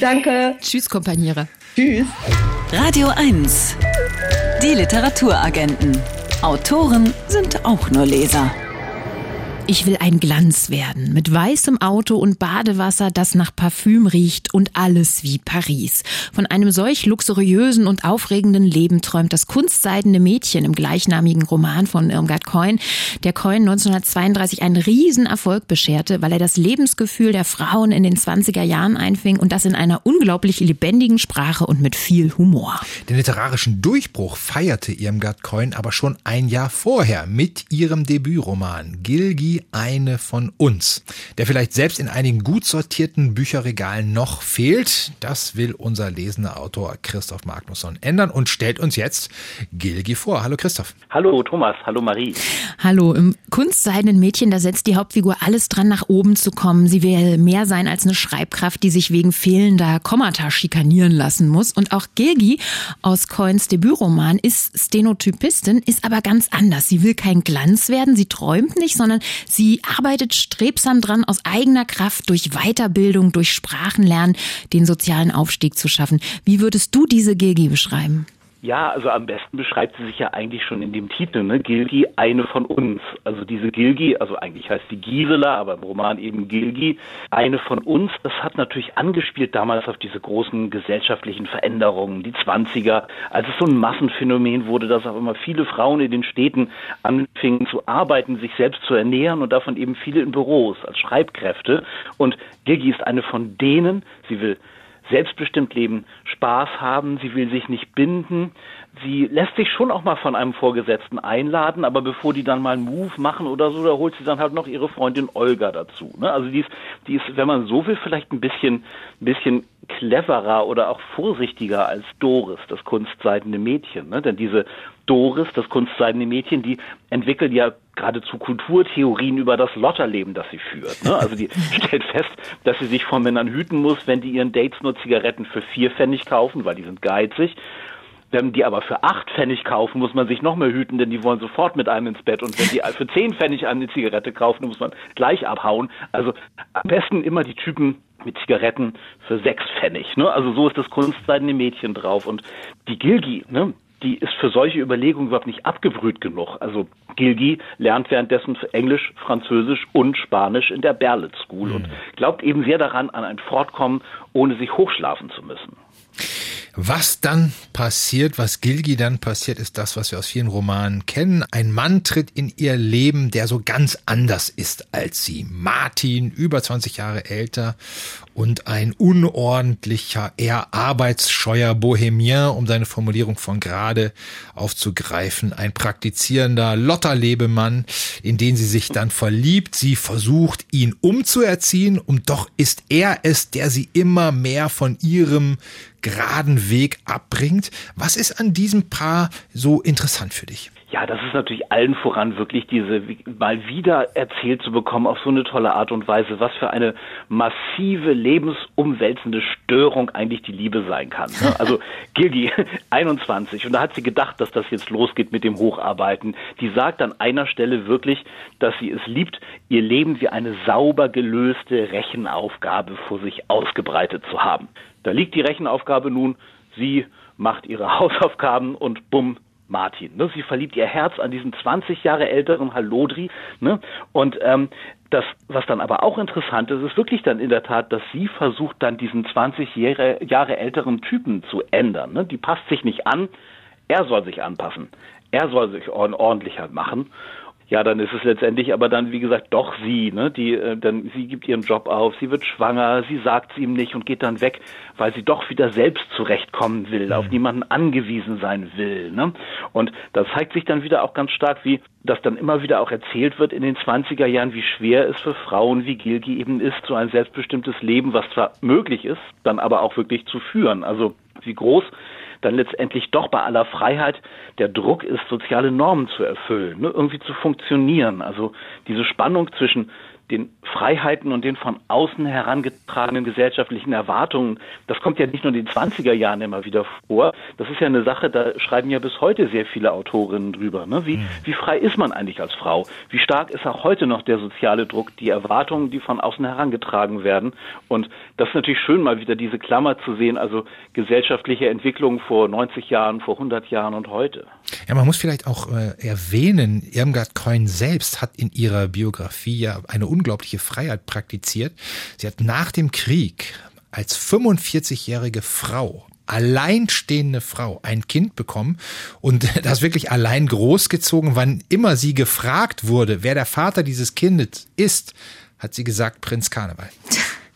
Danke. Tschüss, Kompaniera. Tschüss. Radio 1. Die Literaturagenten. Autoren sind auch nur Leser. Ich will ein Glanz werden, mit weißem Auto und Badewasser, das nach Parfüm riecht und alles wie Paris. Von einem solch luxuriösen und aufregenden Leben träumt das kunstseidene Mädchen im gleichnamigen Roman von Irmgard Coin, der Coin 1932 einen Riesenerfolg bescherte, weil er das Lebensgefühl der Frauen in den 20er Jahren einfing und das in einer unglaublich lebendigen Sprache und mit viel Humor. Den literarischen Durchbruch feierte Irmgard Coin aber schon ein Jahr vorher mit ihrem Debütroman Gilgi eine von uns, der vielleicht selbst in einigen gut sortierten Bücherregalen noch fehlt. Das will unser lesender Autor Christoph Magnusson ändern und stellt uns jetzt Gilgi vor. Hallo Christoph. Hallo Thomas, hallo Marie. Hallo, im kunstseidenen Mädchen, da setzt die Hauptfigur alles dran, nach oben zu kommen. Sie will mehr sein als eine Schreibkraft, die sich wegen fehlender Kommata schikanieren lassen muss. Und auch Gilgi aus Coins Debütroman ist Stenotypistin, ist aber ganz anders. Sie will kein Glanz werden, sie träumt nicht, sondern Sie arbeitet strebsam dran, aus eigener Kraft durch Weiterbildung, durch Sprachenlernen den sozialen Aufstieg zu schaffen. Wie würdest du diese Gilgi beschreiben? Ja, also am besten beschreibt sie sich ja eigentlich schon in dem Titel, ne? Gilgi, eine von uns. Also diese Gilgi, also eigentlich heißt sie Gisela, aber im Roman eben Gilgi, eine von uns. Das hat natürlich angespielt damals auf diese großen gesellschaftlichen Veränderungen, die Zwanziger, als es so ein Massenphänomen wurde, dass auch immer viele Frauen in den Städten anfingen zu arbeiten, sich selbst zu ernähren und davon eben viele in Büros als Schreibkräfte. Und Gilgi ist eine von denen, sie will selbstbestimmt leben, Spaß haben, sie will sich nicht binden, sie lässt sich schon auch mal von einem Vorgesetzten einladen, aber bevor die dann mal einen Move machen oder so, da holt sie dann halt noch ihre Freundin Olga dazu. Ne? Also die ist, die ist, wenn man so will, vielleicht ein bisschen, ein bisschen cleverer oder auch vorsichtiger als Doris, das kunstseidende Mädchen. Ne? Denn diese Doris, das kunstseidende Mädchen, die entwickelt ja geradezu Kulturtheorien über das Lotterleben, das sie führt. Ne? Also die stellt fest, dass sie sich vor Männern hüten muss, wenn die ihren Dates nur Zigaretten für vier Pfennig kaufen, weil die sind geizig. Wenn die aber für acht Pfennig kaufen, muss man sich noch mehr hüten, denn die wollen sofort mit einem ins Bett. Und wenn die für zehn Pfennig eine Zigarette kaufen, muss man gleich abhauen. Also am besten immer die Typen mit Zigaretten für sechs Pfennig. Ne? Also so ist das kunstseidene Mädchen drauf. Und die Gilgi, ne, die ist für solche Überlegungen überhaupt nicht abgebrüht genug. Also Gilgi lernt währenddessen Englisch, Französisch und Spanisch in der Berlitz School mhm. und glaubt eben sehr daran, an ein Fortkommen, ohne sich hochschlafen zu müssen. Was dann passiert, was Gilgi dann passiert, ist das, was wir aus vielen Romanen kennen. Ein Mann tritt in ihr Leben, der so ganz anders ist als sie. Martin, über 20 Jahre älter und ein unordentlicher, eher arbeitsscheuer Bohemier, um seine Formulierung von gerade aufzugreifen. Ein praktizierender Lotterlebemann, in den sie sich dann verliebt. Sie versucht, ihn umzuerziehen und doch ist er es, der sie immer mehr von ihrem geraden Weg abbringt. Was ist an diesem Paar so interessant für dich? Ja, das ist natürlich allen voran wirklich diese mal wieder erzählt zu bekommen auf so eine tolle Art und Weise, was für eine massive lebensumwälzende Störung eigentlich die Liebe sein kann. Ne? Also Gilgi, 21, und da hat sie gedacht, dass das jetzt losgeht mit dem Hocharbeiten. Die sagt an einer Stelle wirklich, dass sie es liebt, ihr Leben wie eine sauber gelöste Rechenaufgabe vor sich ausgebreitet zu haben. Da liegt die Rechenaufgabe nun, sie macht ihre Hausaufgaben und bumm, Martin. Ne? Sie verliebt ihr Herz an diesen 20 Jahre älteren Halodri. Ne? Und ähm, das, was dann aber auch interessant ist, ist wirklich dann in der Tat, dass sie versucht, dann diesen 20 Jahre, Jahre älteren Typen zu ändern. Ne? Die passt sich nicht an, er soll sich anpassen. Er soll sich ordentlicher machen ja, dann ist es letztendlich aber dann, wie gesagt, doch sie, ne? Die, äh, dann, sie gibt ihren Job auf, sie wird schwanger, sie sagt es ihm nicht und geht dann weg, weil sie doch wieder selbst zurechtkommen will, auf mhm. niemanden angewiesen sein will, ne? Und das zeigt sich dann wieder auch ganz stark, wie das dann immer wieder auch erzählt wird in den 20er Jahren, wie schwer es für Frauen wie Gilgi eben ist, so ein selbstbestimmtes Leben, was zwar möglich ist, dann aber auch wirklich zu führen. Also wie groß dann letztendlich doch bei aller Freiheit der Druck ist, soziale Normen zu erfüllen, ne, irgendwie zu funktionieren. Also diese Spannung zwischen den Freiheiten und den von außen herangetragenen gesellschaftlichen Erwartungen, das kommt ja nicht nur in den 20er Jahren immer wieder vor. Das ist ja eine Sache, da schreiben ja bis heute sehr viele Autorinnen drüber. Ne? Wie, mhm. wie frei ist man eigentlich als Frau? Wie stark ist auch heute noch der soziale Druck, die Erwartungen, die von außen herangetragen werden? Und das ist natürlich schön, mal wieder diese Klammer zu sehen, also gesellschaftliche Entwicklung vor 90 Jahren, vor 100 Jahren und heute. Ja, man muss vielleicht auch äh, erwähnen, Irmgard Coin selbst hat in ihrer Biografie ja eine unglaubliche Freiheit praktiziert. Sie hat nach dem Krieg als 45-jährige Frau alleinstehende Frau ein Kind bekommen und das wirklich allein großgezogen. Wann immer sie gefragt wurde, wer der Vater dieses Kindes ist, hat sie gesagt, Prinz Karneval.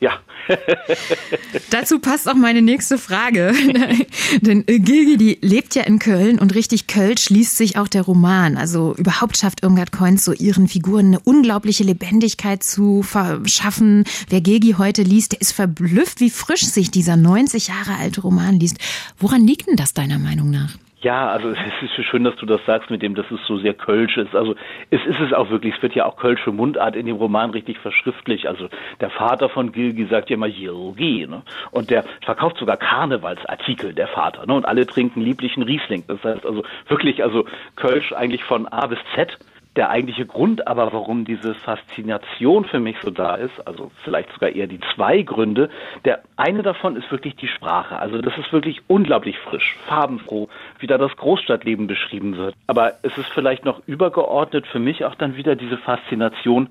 Ja, Dazu passt auch meine nächste Frage. Denn Gilgi, die lebt ja in Köln und richtig Köln schließt sich auch der Roman. Also überhaupt schafft Irmgard Coins so ihren Figuren eine unglaubliche Lebendigkeit zu verschaffen. Wer Gilgi heute liest, der ist verblüfft, wie frisch sich dieser 90 Jahre alte Roman liest. Woran liegt denn das deiner Meinung nach? Ja, also es ist schön, dass du das sagst mit dem, dass es so sehr kölsch ist. Also es ist es auch wirklich, es wird ja auch kölsche Mundart in dem Roman richtig verschriftlich. Also der Vater von Gilgi sagt ja immer Gilgi, ne? Und der verkauft sogar Karnevalsartikel, der Vater, ne? Und alle trinken lieblichen Riesling. Das heißt also wirklich, also Kölsch eigentlich von A bis Z der eigentliche Grund aber, warum diese Faszination für mich so da ist, also vielleicht sogar eher die zwei Gründe, der eine davon ist wirklich die Sprache. Also das ist wirklich unglaublich frisch, farbenfroh, wie da das Großstadtleben beschrieben wird. Aber es ist vielleicht noch übergeordnet für mich auch dann wieder diese Faszination,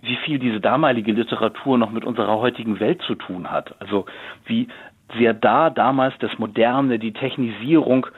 wie viel diese damalige Literatur noch mit unserer heutigen Welt zu tun hat. Also wie sehr da damals das Moderne, die Technisierung,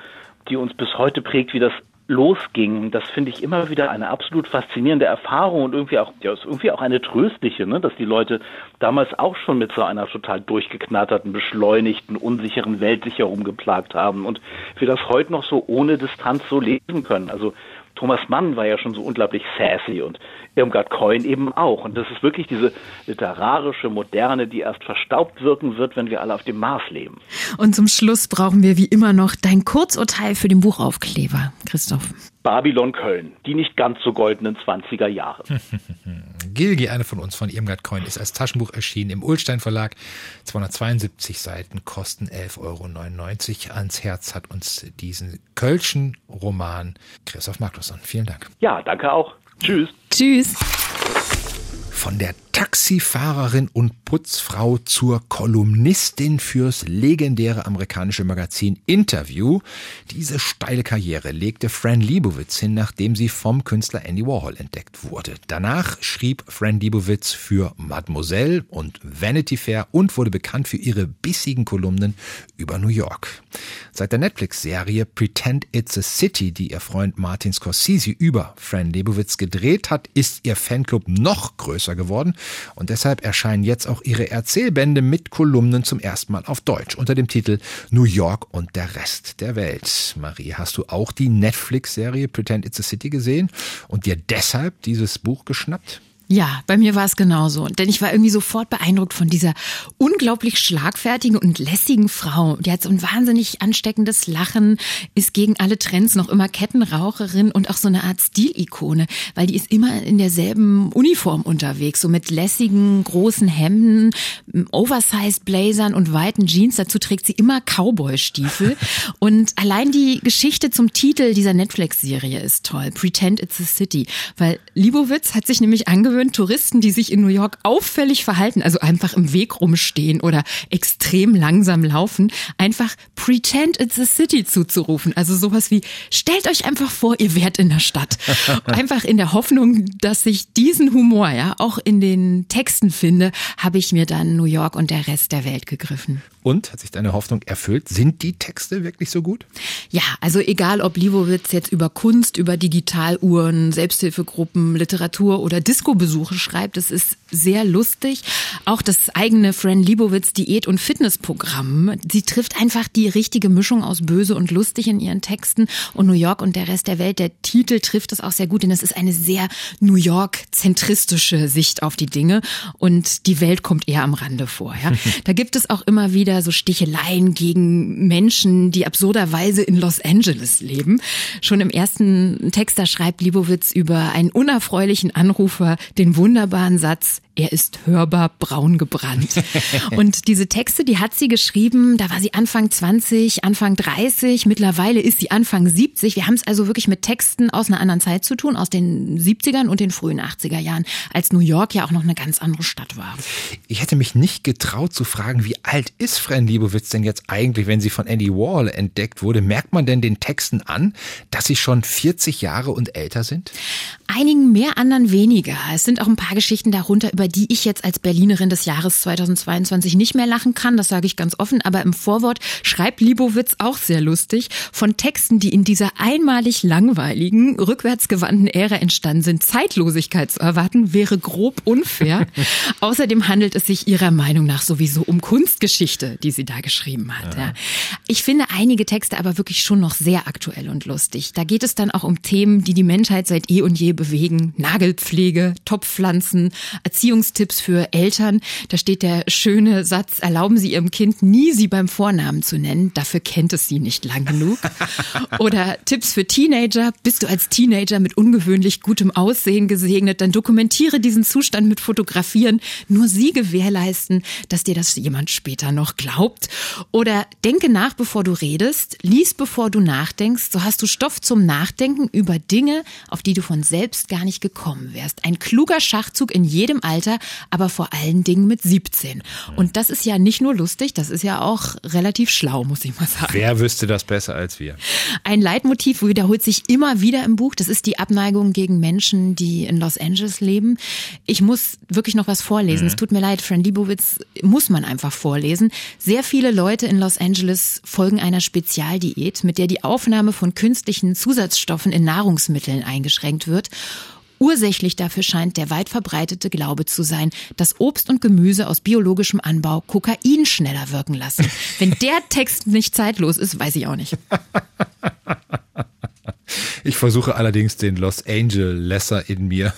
die uns bis heute prägt, wie das losging, das finde ich immer wieder eine absolut faszinierende Erfahrung und irgendwie auch, ja, ist irgendwie auch eine tröstliche, ne, dass die Leute damals auch schon mit so einer total durchgeknatterten, beschleunigten, unsicheren Welt sich herumgeplagt haben und wir das heute noch so ohne Distanz so lesen können. Also Thomas Mann war ja schon so unglaublich sassy und Irmgard Coin eben auch. Und das ist wirklich diese literarische Moderne, die erst verstaubt wirken wird, wenn wir alle auf dem Mars leben. Und zum Schluss brauchen wir wie immer noch dein Kurzurteil für den Buchaufkleber, Christoph. Babylon Köln, die nicht ganz so goldenen 20er Jahre. Gilgi, eine von uns von Irmgard Coin, ist als Taschenbuch erschienen im Ulstein Verlag. 272 Seiten, kosten 11,99 Euro. Ans Herz hat uns diesen Kölschen Roman Christoph Magnusson. Vielen Dank. Ja, danke auch. Tschüss. Tschüss. Von der Taxifahrerin und Putzfrau zur Kolumnistin fürs legendäre amerikanische Magazin Interview. Diese steile Karriere legte Fran Lebowitz hin, nachdem sie vom Künstler Andy Warhol entdeckt wurde. Danach schrieb Fran Lebowitz für Mademoiselle und Vanity Fair und wurde bekannt für ihre bissigen Kolumnen über New York. Seit der Netflix-Serie Pretend It's a City, die ihr Freund Martin Scorsese über Fran Lebowitz gedreht hat, ist ihr Fanclub noch größer geworden und deshalb erscheinen jetzt auch ihre Erzählbände mit Kolumnen zum ersten Mal auf Deutsch unter dem Titel New York und der Rest der Welt. Marie, hast du auch die Netflix-Serie Pretend It's a City gesehen und dir deshalb dieses Buch geschnappt? Ja, bei mir war es genauso. Denn ich war irgendwie sofort beeindruckt von dieser unglaublich schlagfertigen und lässigen Frau. Die hat so ein wahnsinnig ansteckendes Lachen, ist gegen alle Trends noch immer Kettenraucherin und auch so eine Art Stilikone, weil die ist immer in derselben Uniform unterwegs, so mit lässigen großen Hemden, Oversized Blazern und weiten Jeans. Dazu trägt sie immer Cowboy-Stiefel. und allein die Geschichte zum Titel dieser Netflix-Serie ist toll. Pretend It's a City. Weil Libowitz hat sich nämlich angewöhnt, angewöhnt, Touristen, die sich in New York auffällig verhalten, also einfach im Weg rumstehen oder extrem langsam laufen, einfach Pretend it's a City zuzurufen. Also sowas wie, stellt euch einfach vor, ihr wärt in der Stadt. Einfach in der Hoffnung, dass ich diesen Humor ja auch in den Texten finde, habe ich mir dann New York und der Rest der Welt gegriffen. Und hat sich deine Hoffnung erfüllt? Sind die Texte wirklich so gut? Ja, also egal ob Livowitz jetzt über Kunst, über Digitaluhren, Selbsthilfegruppen, Literatur oder Disco-Besuche schreibt, es ist sehr lustig. Auch das eigene Fran Libowitz Diät- und Fitnessprogramm. Sie trifft einfach die richtige Mischung aus böse und lustig in ihren Texten. Und New York und der Rest der Welt, der Titel trifft es auch sehr gut, denn es ist eine sehr New York-zentristische Sicht auf die Dinge. Und die Welt kommt eher am Rande vor. Ja? Da gibt es auch immer wieder so Sticheleien gegen Menschen, die absurderweise in Los Angeles leben. Schon im ersten Text, da schreibt Libowitz über einen unerfreulichen Anrufer den wunderbaren Satz, er ist hörbar braun gebrannt. Und diese Texte, die hat sie geschrieben, da war sie Anfang 20, Anfang 30, mittlerweile ist sie Anfang 70. Wir haben es also wirklich mit Texten aus einer anderen Zeit zu tun, aus den 70ern und den frühen 80er Jahren, als New York ja auch noch eine ganz andere Stadt war. Ich hätte mich nicht getraut zu fragen, wie alt ist Fran Liebowitz denn jetzt eigentlich, wenn sie von Andy Warhol entdeckt wurde? Merkt man denn den Texten an, dass sie schon 40 Jahre und älter sind? Einigen mehr, anderen weniger. Es sind auch ein paar Geschichten darunter, über die ich jetzt als Berlinerin des Jahres 2022 nicht mehr lachen kann, das sage ich ganz offen, aber im Vorwort schreibt Libowitz auch sehr lustig von Texten, die in dieser einmalig langweiligen, rückwärtsgewandten Ära entstanden sind. Zeitlosigkeit zu erwarten, wäre grob unfair. Außerdem handelt es sich ihrer Meinung nach sowieso um Kunstgeschichte, die sie da geschrieben hat. Ja. Ich finde einige Texte aber wirklich schon noch sehr aktuell und lustig. Da geht es dann auch um Themen, die die Menschheit seit eh und je bewegen. Nagelpflege, Topfpflanzen, Erziehungstipps für Eltern. Da steht der schöne Satz, erlauben Sie Ihrem Kind nie, Sie beim Vornamen zu nennen. Dafür kennt es Sie nicht lang genug. Oder Tipps für Teenager. Bist du als Teenager mit ungewöhnlich gutem Aussehen gesegnet, dann dokumentiere diesen Zustand mit Fotografieren. Nur Sie gewährleisten, dass dir das jemand später noch glaubt. Oder denke nach, bevor du redest. Lies, bevor du nachdenkst. So hast du Stoff zum Nachdenken über Dinge, auf die du von selbst selbst gar nicht gekommen wärst. Ein kluger Schachzug in jedem Alter, aber vor allen Dingen mit 17. Und das ist ja nicht nur lustig, das ist ja auch relativ schlau, muss ich mal sagen. Wer wüsste das besser als wir? Ein Leitmotiv wiederholt sich immer wieder im Buch. Das ist die Abneigung gegen Menschen, die in Los Angeles leben. Ich muss wirklich noch was vorlesen. Mhm. Es tut mir leid, Fran Libowitz muss man einfach vorlesen. Sehr viele Leute in Los Angeles folgen einer Spezialdiät, mit der die Aufnahme von künstlichen Zusatzstoffen in Nahrungsmitteln eingeschränkt wird. Ursächlich dafür scheint der weit verbreitete Glaube zu sein, dass Obst und Gemüse aus biologischem Anbau Kokain schneller wirken lassen. Wenn der Text nicht zeitlos ist, weiß ich auch nicht. Ich versuche allerdings den Los Angeles Lesser in mir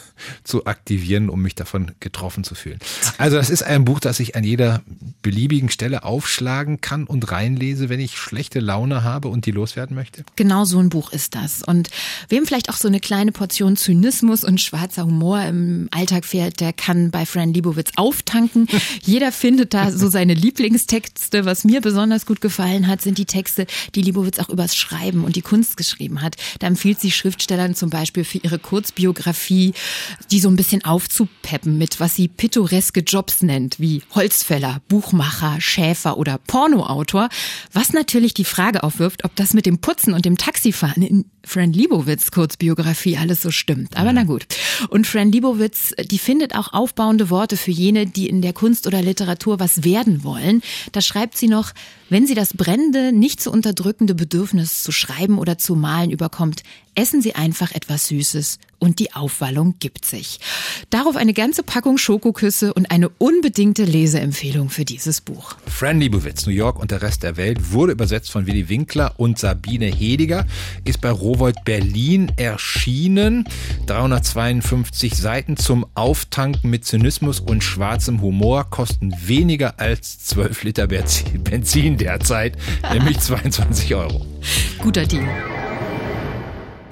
zu aktivieren, um mich davon getroffen zu fühlen. Also das ist ein Buch, das sich an jeder beliebigen Stelle aufschlagen kann und reinlese, wenn ich schlechte Laune habe und die loswerden möchte? Genau so ein Buch ist das. Und wem vielleicht auch so eine kleine Portion Zynismus und schwarzer Humor im Alltag fehlt, der kann bei Fran Libowitz auftanken. Jeder findet da so seine Lieblingstexte. Was mir besonders gut gefallen hat, sind die Texte, die Libowitz auch übers Schreiben und die Kunst geschrieben hat. Da empfiehlt sie Schriftstellern zum Beispiel für ihre Kurzbiografie, die so ein bisschen aufzupeppen mit, was sie pittoreske Jobs nennt, wie Holzfäller, Buchmacher, Schäfer oder Pornoautor. Was natürlich die Frage aufwirft, ob das mit dem Putzen und dem Taxifahren in Fran Libowitz Kurzbiografie alles so stimmt. Aber na gut. Und Fran Libowitz, die findet auch aufbauende Worte für jene, die in der Kunst oder Literatur was werden wollen. Da schreibt sie noch, wenn sie das brennende, nicht zu unterdrückende Bedürfnis zu schreiben oder zu malen überkommt, essen Sie einfach etwas Süßes und die Aufwallung gibt sich. Darauf eine ganze Packung Schokoküsse und eine unbedingte Leseempfehlung für dieses Buch. Fran Libowitz, New York und der Rest der Welt, wurde übersetzt von Willy Winkler und Sabine Hediger, ist bei Rowold Berlin erschienen. 352 Seiten zum Auftanken mit Zynismus und schwarzem Humor kosten weniger als 12 Liter Benzin derzeit, nämlich 22 Euro. Guter Deal.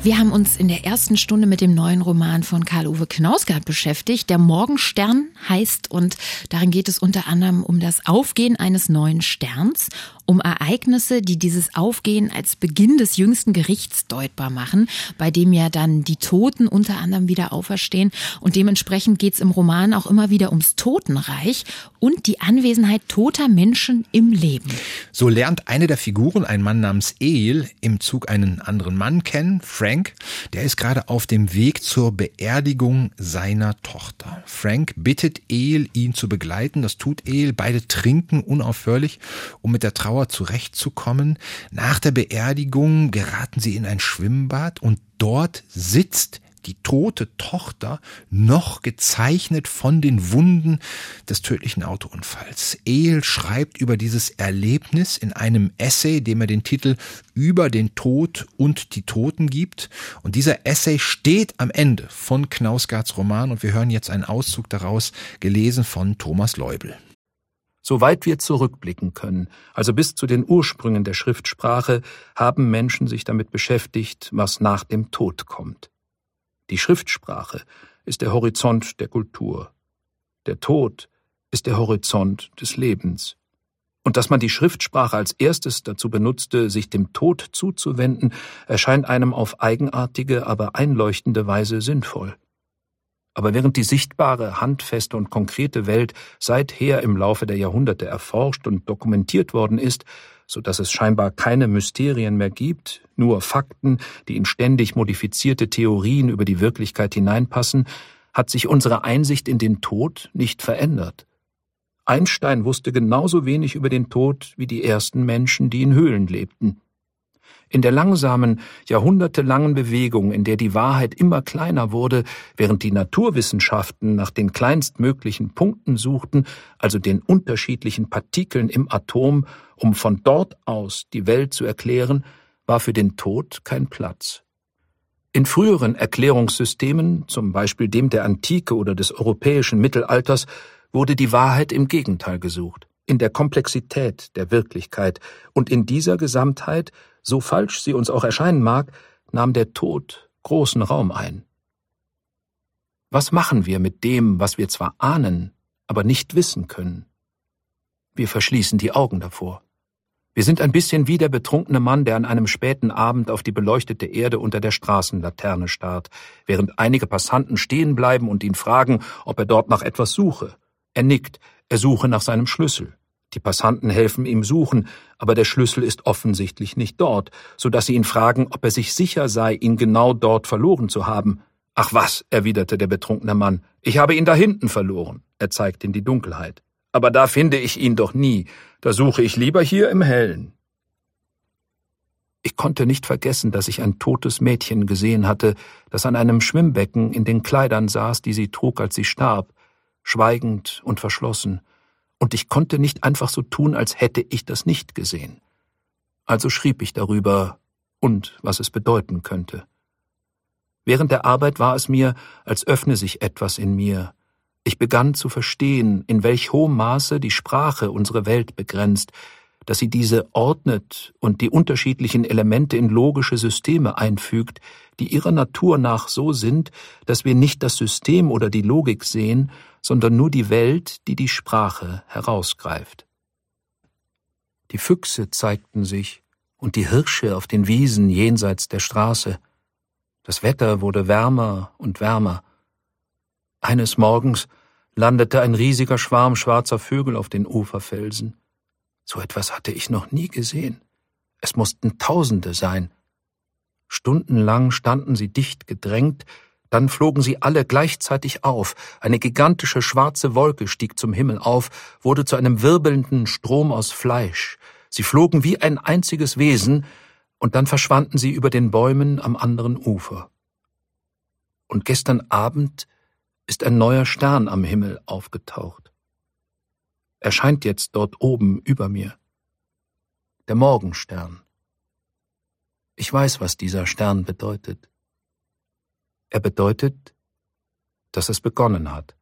Wir haben uns in der ersten Stunde mit dem neuen Roman von Karl-Uwe Knausgard beschäftigt. Der Morgenstern heißt und darin geht es unter anderem um das Aufgehen eines neuen Sterns um Ereignisse, die dieses Aufgehen als Beginn des jüngsten Gerichts deutbar machen, bei dem ja dann die Toten unter anderem wieder auferstehen. Und dementsprechend geht es im Roman auch immer wieder ums Totenreich und die Anwesenheit toter Menschen im Leben. So lernt eine der Figuren, ein Mann namens El, im Zug einen anderen Mann kennen, Frank. Der ist gerade auf dem Weg zur Beerdigung seiner Tochter. Frank bittet El, ihn zu begleiten. Das tut El. Beide trinken unaufhörlich, um mit der Trauer Trauer zurechtzukommen. Nach der Beerdigung geraten sie in ein Schwimmbad und dort sitzt die tote Tochter noch gezeichnet von den Wunden des tödlichen Autounfalls. Ehl schreibt über dieses Erlebnis in einem Essay, dem er den Titel Über den Tod und die Toten gibt. Und dieser Essay steht am Ende von Knausgards Roman und wir hören jetzt einen Auszug daraus, gelesen von Thomas Leubel. Soweit wir zurückblicken können, also bis zu den Ursprüngen der Schriftsprache, haben Menschen sich damit beschäftigt, was nach dem Tod kommt. Die Schriftsprache ist der Horizont der Kultur. Der Tod ist der Horizont des Lebens. Und dass man die Schriftsprache als erstes dazu benutzte, sich dem Tod zuzuwenden, erscheint einem auf eigenartige, aber einleuchtende Weise sinnvoll. Aber während die sichtbare, handfeste und konkrete Welt seither im Laufe der Jahrhunderte erforscht und dokumentiert worden ist, so dass es scheinbar keine Mysterien mehr gibt, nur Fakten, die in ständig modifizierte Theorien über die Wirklichkeit hineinpassen, hat sich unsere Einsicht in den Tod nicht verändert. Einstein wusste genauso wenig über den Tod wie die ersten Menschen, die in Höhlen lebten. In der langsamen, jahrhundertelangen Bewegung, in der die Wahrheit immer kleiner wurde, während die Naturwissenschaften nach den kleinstmöglichen Punkten suchten, also den unterschiedlichen Partikeln im Atom, um von dort aus die Welt zu erklären, war für den Tod kein Platz. In früheren Erklärungssystemen, zum Beispiel dem der Antike oder des europäischen Mittelalters, wurde die Wahrheit im Gegenteil gesucht, in der Komplexität der Wirklichkeit, und in dieser Gesamtheit so falsch sie uns auch erscheinen mag, nahm der Tod großen Raum ein. Was machen wir mit dem, was wir zwar ahnen, aber nicht wissen können? Wir verschließen die Augen davor. Wir sind ein bisschen wie der betrunkene Mann, der an einem späten Abend auf die beleuchtete Erde unter der Straßenlaterne starrt, während einige Passanten stehen bleiben und ihn fragen, ob er dort nach etwas suche. Er nickt, er suche nach seinem Schlüssel. Die Passanten helfen ihm suchen, aber der Schlüssel ist offensichtlich nicht dort, so dass sie ihn fragen, ob er sich sicher sei, ihn genau dort verloren zu haben. Ach was, erwiderte der betrunkene Mann, ich habe ihn da hinten verloren. Er zeigt in die Dunkelheit. Aber da finde ich ihn doch nie, da suche ich lieber hier im Hellen. Ich konnte nicht vergessen, dass ich ein totes Mädchen gesehen hatte, das an einem Schwimmbecken in den Kleidern saß, die sie trug, als sie starb, schweigend und verschlossen, und ich konnte nicht einfach so tun, als hätte ich das nicht gesehen. Also schrieb ich darüber und was es bedeuten könnte. Während der Arbeit war es mir, als öffne sich etwas in mir, Ich begann zu verstehen, in welch hohem Maße die Sprache unsere Welt begrenzt, dass sie diese ordnet und die unterschiedlichen Elemente in logische Systeme einfügt, die ihrer Natur nach so sind, dass wir nicht das System oder die Logik sehen, sondern nur die Welt, die die Sprache herausgreift. Die Füchse zeigten sich und die Hirsche auf den Wiesen jenseits der Straße. Das Wetter wurde wärmer und wärmer. Eines Morgens landete ein riesiger Schwarm schwarzer Vögel auf den Uferfelsen. So etwas hatte ich noch nie gesehen. Es mussten Tausende sein. Stundenlang standen sie dicht gedrängt, dann flogen sie alle gleichzeitig auf. Eine gigantische schwarze Wolke stieg zum Himmel auf, wurde zu einem wirbelnden Strom aus Fleisch. Sie flogen wie ein einziges Wesen, und dann verschwanden sie über den Bäumen am anderen Ufer. Und gestern Abend ist ein neuer Stern am Himmel aufgetaucht. Er scheint jetzt dort oben über mir. Der Morgenstern. Ich weiß, was dieser Stern bedeutet. Er bedeutet, dass es begonnen hat.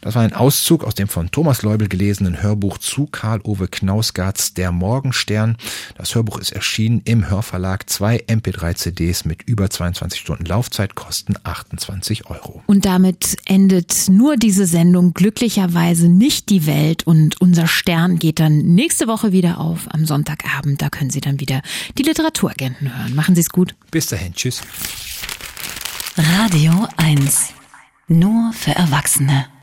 Das war ein Auszug aus dem von Thomas Leubel gelesenen Hörbuch zu Karl-Ove Knausgarts Der Morgenstern. Das Hörbuch ist erschienen im Hörverlag. Zwei MP3-CDs mit über 22 Stunden Laufzeit kosten 28 Euro. Und damit endet nur diese Sendung glücklicherweise nicht die Welt und unser Stern geht dann nächste Woche wieder auf am Sonntagabend. Da können Sie dann wieder die Literaturagenten hören. Machen Sie es gut. Bis dahin. Tschüss. Radio 1. Nur für Erwachsene.